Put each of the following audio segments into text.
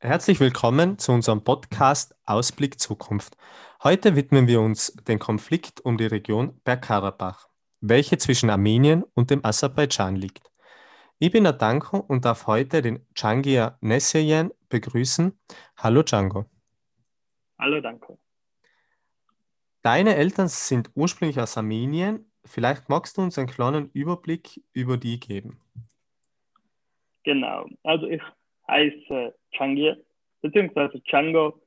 Herzlich willkommen zu unserem Podcast Ausblick Zukunft. Heute widmen wir uns dem Konflikt um die Region Bergkarabach, welche zwischen Armenien und dem Aserbaidschan liegt. Ich bin Adanko und darf heute den Changia Nesseyen begrüßen. Hallo Django. Hallo Danko. Deine Eltern sind ursprünglich aus Armenien. Vielleicht magst du uns einen kleinen Überblick über die geben. Genau, also ich heiße Changir, beziehungsweise Django,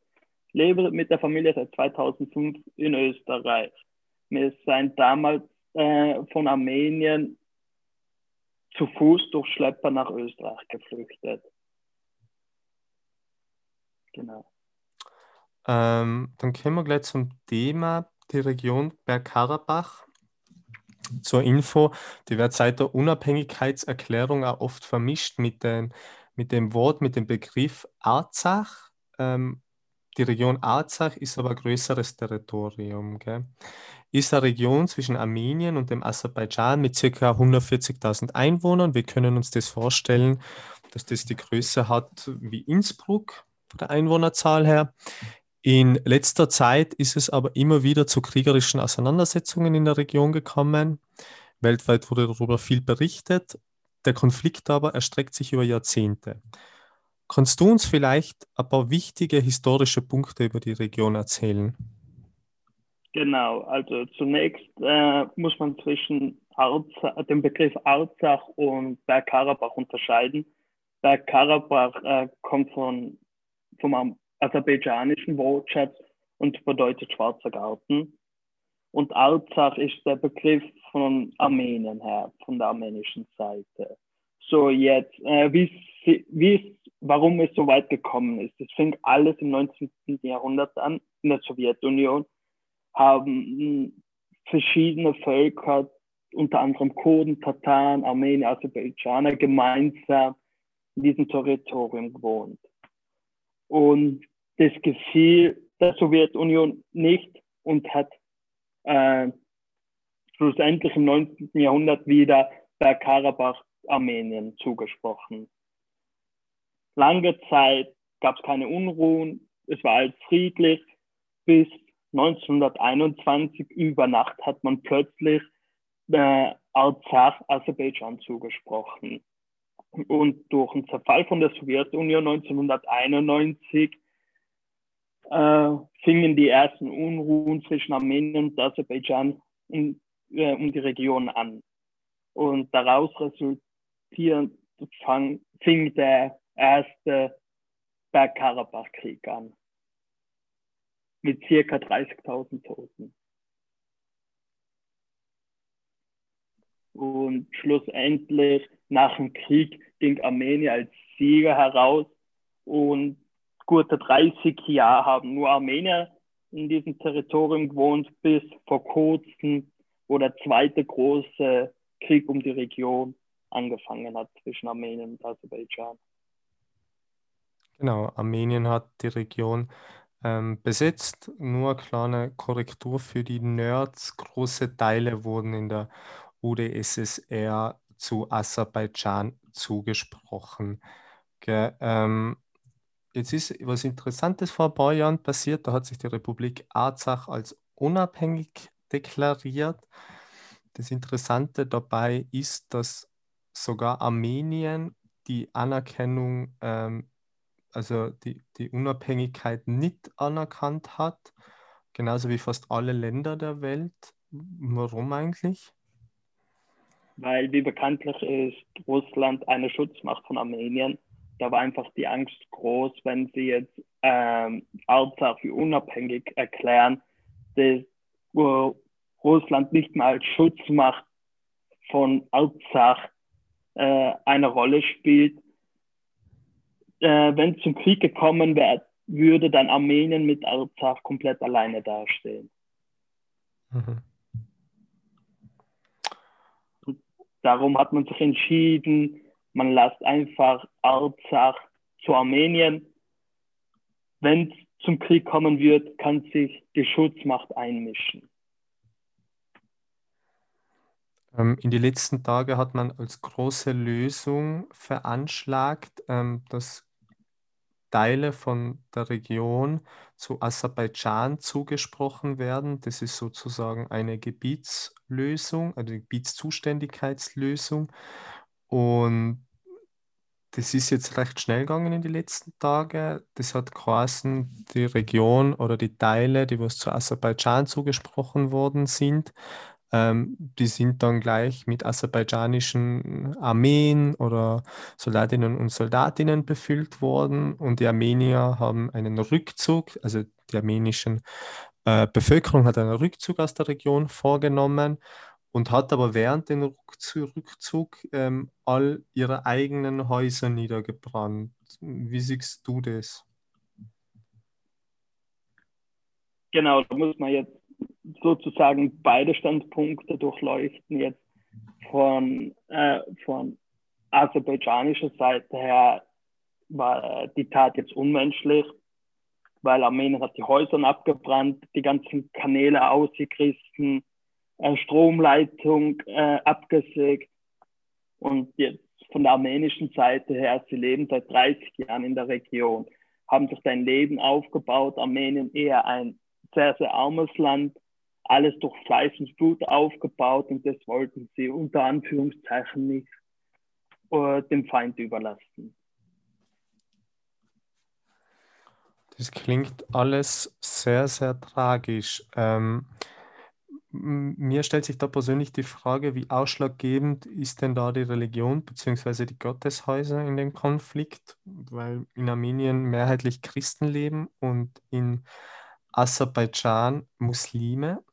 lebe mit der Familie seit 2005 in Österreich. Wir sind damals äh, von Armenien zu Fuß durch Schlepper nach Österreich geflüchtet. Genau. Ähm, dann kommen wir gleich zum Thema, die Region Bergkarabach. Zur Info, die wird seit der Unabhängigkeitserklärung auch oft vermischt mit, den, mit dem Wort, mit dem Begriff Arzach. Ähm, die Region Arzach ist aber größeres Territorium. Gell? Ist eine Region zwischen Armenien und dem Aserbaidschan mit ca. 140.000 Einwohnern. Wir können uns das vorstellen, dass das die Größe hat wie Innsbruck von der Einwohnerzahl her. In letzter Zeit ist es aber immer wieder zu kriegerischen Auseinandersetzungen in der Region gekommen. Weltweit wurde darüber viel berichtet. Der Konflikt aber erstreckt sich über Jahrzehnte. Kannst du uns vielleicht ein paar wichtige historische Punkte über die Region erzählen? Genau, also zunächst äh, muss man zwischen Arzach, dem Begriff Arzach und Bergkarabach unterscheiden. Bergkarabach äh, kommt von, vom aserbaidschanischen Wortschatz und bedeutet schwarzer Garten. Und Arzach ist der Begriff von Armenien her, von der armenischen Seite. So, jetzt, äh, wie warum es so weit gekommen ist. Es fing alles im 19. Jahrhundert an, in der Sowjetunion, haben hm, verschiedene Völker, unter anderem Kurden, Tataren, Armenier, Aserbaidschaner, gemeinsam in diesem Territorium gewohnt. Und das gefiel der Sowjetunion nicht und hat äh, schlussendlich im 19. Jahrhundert wieder Bergkarabach Armenien zugesprochen. Lange Zeit gab es keine Unruhen, es war alles friedlich, bis 1921 über Nacht hat man plötzlich äh, Arzach Aserbaidschan zugesprochen. Und durch den Zerfall von der Sowjetunion 1991 äh, fingen die ersten Unruhen zwischen Armenien und Aserbaidschan um, äh, um die Region an. Und daraus resultierend fang, fing der erste Bergkarabach-Krieg an. Mit circa 30.000 Toten. Und schlussendlich nach dem Krieg ging Armenien als Sieger heraus und gute 30 Jahre haben nur Armenier in diesem Territorium gewohnt, bis vor kurzem, wo der zweite große Krieg um die Region angefangen hat zwischen Armenien und Aserbaidschan. Genau, Armenien hat die Region ähm, besetzt. Nur eine kleine Korrektur für die Nerds. Große Teile wurden in der UdSSR zu Aserbaidschan zugesprochen. Okay, ähm, Jetzt ist was Interessantes vor ein paar Jahren passiert. Da hat sich die Republik Arzach als unabhängig deklariert. Das Interessante dabei ist, dass sogar Armenien die Anerkennung, ähm, also die, die Unabhängigkeit nicht anerkannt hat, genauso wie fast alle Länder der Welt. Warum eigentlich? Weil, wie bekanntlich ist Russland eine Schutzmacht von Armenien da war einfach die Angst groß, wenn sie jetzt ähm, Arzach für unabhängig erklären, dass uh, Russland nicht mal als Schutzmacht von Arzach äh, eine Rolle spielt. Äh, wenn es zum Krieg gekommen wäre, würde dann Armenien mit Arzach komplett alleine dastehen. Mhm. Darum hat man sich entschieden, man lässt einfach Arzach zu Armenien. Wenn es zum Krieg kommen wird, kann sich die Schutzmacht einmischen. Ähm, in die letzten Tage hat man als große Lösung veranschlagt, ähm, dass Teile von der Region zu Aserbaidschan zugesprochen werden. Das ist sozusagen eine Gebietslösung, eine Gebietszuständigkeitslösung. Und das ist jetzt recht schnell gegangen in den letzten Tagen. Das hat geheißen, die Region oder die Teile, die was zu Aserbaidschan zugesprochen worden sind, ähm, die sind dann gleich mit aserbaidschanischen Armeen oder Soldatinnen und Soldatinnen befüllt worden und die Armenier haben einen Rückzug, also die armenischen äh, Bevölkerung hat einen Rückzug aus der Region vorgenommen und hat aber während dem Rückzug, Rückzug ähm, all ihre eigenen Häuser niedergebrannt. Wie siehst du das? Genau, da muss man jetzt sozusagen beide Standpunkte durchleuchten. Jetzt von, äh, von aserbaidschanischer Seite her war die Tat jetzt unmenschlich, weil Armenien hat die Häuser abgebrannt, die ganzen Kanäle ausgerissen, Stromleitung äh, abgesägt. Und jetzt von der armenischen Seite her, sie leben seit 30 Jahren in der Region, haben sich ein Leben aufgebaut. Armenien eher ein sehr, sehr armes Land, alles durch Fleiß und Blut aufgebaut und das wollten sie unter Anführungszeichen nicht äh, dem Feind überlassen. Das klingt alles sehr, sehr tragisch. Ähm, mir stellt sich da persönlich die Frage, wie ausschlaggebend ist denn da die Religion bzw. die Gotteshäuser in dem Konflikt, weil in Armenien mehrheitlich Christen leben und in Aserbaidschan Muslime.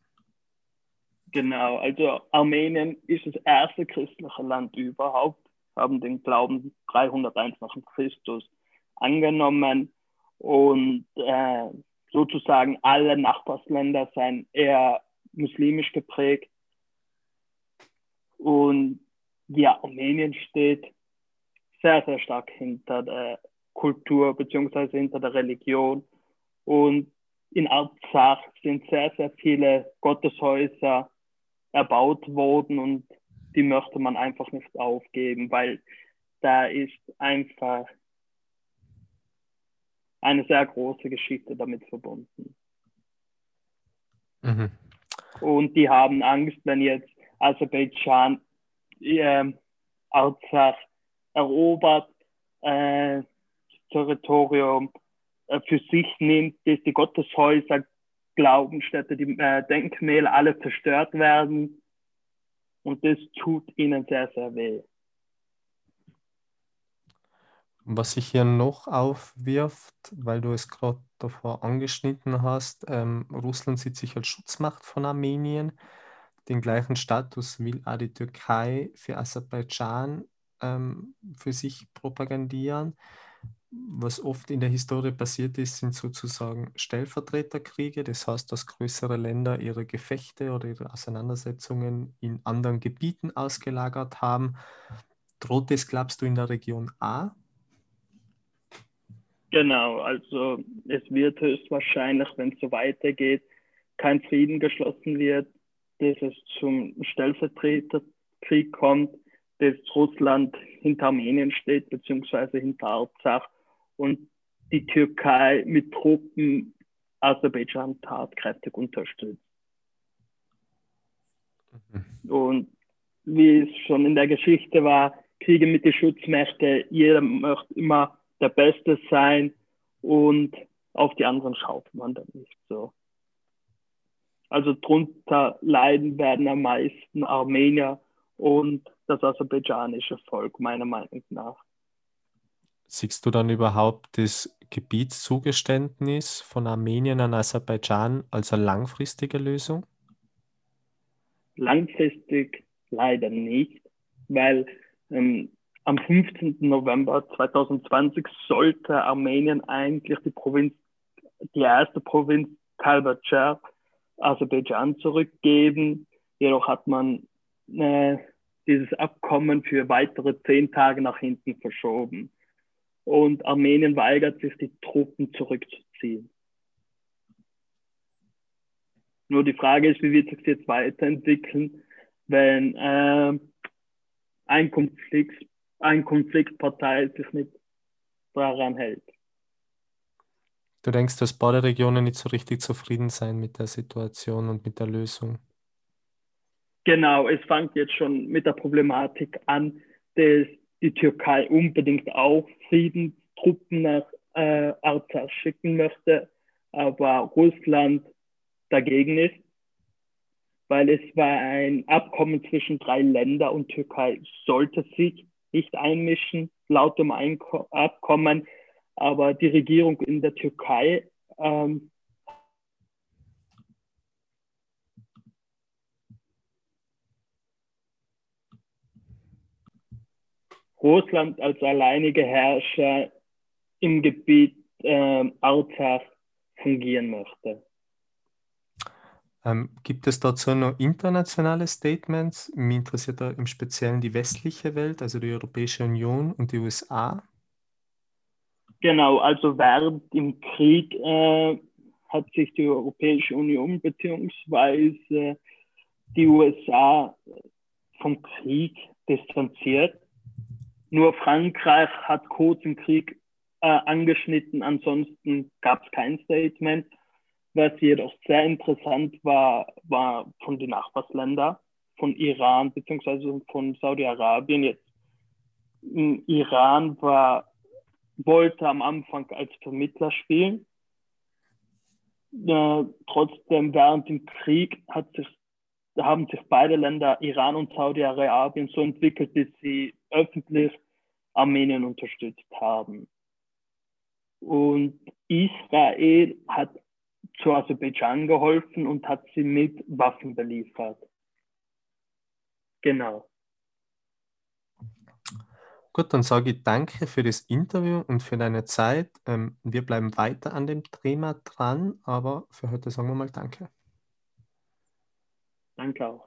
Genau, also Armenien ist das erste christliche Land überhaupt, haben den Glauben 301 nach Christus angenommen und äh, sozusagen alle Nachbarsländer seien eher muslimisch geprägt. Und ja, Armenien steht sehr, sehr stark hinter der Kultur beziehungsweise hinter der Religion. Und in Arzach sind sehr, sehr viele Gotteshäuser erbaut worden und die möchte man einfach nicht aufgeben, weil da ist einfach eine sehr große Geschichte damit verbunden. Mhm. Und die haben Angst, wenn jetzt Aserbaidschan äh, Arzach erobert, äh, Territorium äh, für sich nimmt, dass die Gotteshäuser, Glaubensstätte, die äh, Denkmäler alle zerstört werden. Und das tut ihnen sehr, sehr weh. Was sich hier noch aufwirft, weil du es gerade davor angeschnitten hast, ähm, Russland sieht sich als Schutzmacht von Armenien. Den gleichen Status will auch die Türkei für Aserbaidschan ähm, für sich propagandieren. Was oft in der Historie passiert ist, sind sozusagen Stellvertreterkriege. Das heißt, dass größere Länder ihre Gefechte oder ihre Auseinandersetzungen in anderen Gebieten ausgelagert haben. Droht das, glaubst du, in der Region A? Genau, also es wird höchstwahrscheinlich, wenn es so weitergeht, kein Frieden geschlossen wird, dass es zum Stellvertreterkrieg kommt, dass Russland hinter Armenien steht, beziehungsweise hinter Arzach und die Türkei mit Truppen Aserbaidschan tatkräftig unterstützt. Mhm. Und wie es schon in der Geschichte war, Kriege mit den Schutzmächten, jeder möchte immer der Beste sein und auf die anderen schaut man dann nicht so. Also drunter leiden werden am meisten Armenier und das aserbaidschanische Volk, meiner Meinung nach. Siehst du dann überhaupt das Gebietszugeständnis von Armenien an Aserbaidschan als eine langfristige Lösung? Langfristig leider nicht, weil ähm, am 15. November 2020 sollte Armenien eigentlich die Provinz, die erste Provinz Kalbacher Aserbaidschan zurückgeben. Jedoch hat man äh, dieses Abkommen für weitere zehn Tage nach hinten verschoben. Und Armenien weigert sich, die Truppen zurückzuziehen. Nur die Frage ist, wie wird sich jetzt weiterentwickeln, wenn äh, ein Konflikt ein Konfliktpartei sich nicht daran hält. Du denkst, dass beide Regionen nicht so richtig zufrieden sein mit der Situation und mit der Lösung? Genau, es fängt jetzt schon mit der Problematik an, dass die Türkei unbedingt auch Friedenstruppen nach äh, Arzach schicken möchte, aber Russland dagegen ist, weil es war ein Abkommen zwischen drei Ländern und Türkei sollte sich nicht einmischen, laut dem Einko Abkommen, aber die Regierung in der Türkei ähm, Russland als alleiniger Herrscher im Gebiet äh, Artsach fungieren möchte. Ähm, gibt es dazu noch internationale Statements? Mich interessiert da im Speziellen die westliche Welt, also die Europäische Union und die USA. Genau, also während dem Krieg äh, hat sich die Europäische Union bzw. die USA vom Krieg distanziert. Nur Frankreich hat kurz im Krieg äh, angeschnitten, ansonsten gab es kein Statement. Was jedoch sehr interessant war, war von den Nachbarländern, von Iran bzw. von Saudi-Arabien. Jetzt Iran war, wollte am Anfang als Vermittler spielen. Äh, trotzdem während dem Krieg hat sich, haben sich beide Länder, Iran und Saudi-Arabien, so entwickelt, dass sie öffentlich Armenien unterstützt haben. Und Israel hat zu Aserbaidschan geholfen und hat sie mit Waffen beliefert. Genau. Gut, dann sage ich danke für das Interview und für deine Zeit. Ähm, wir bleiben weiter an dem Thema dran, aber für heute sagen wir mal Danke. Danke auch.